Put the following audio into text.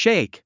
Shake.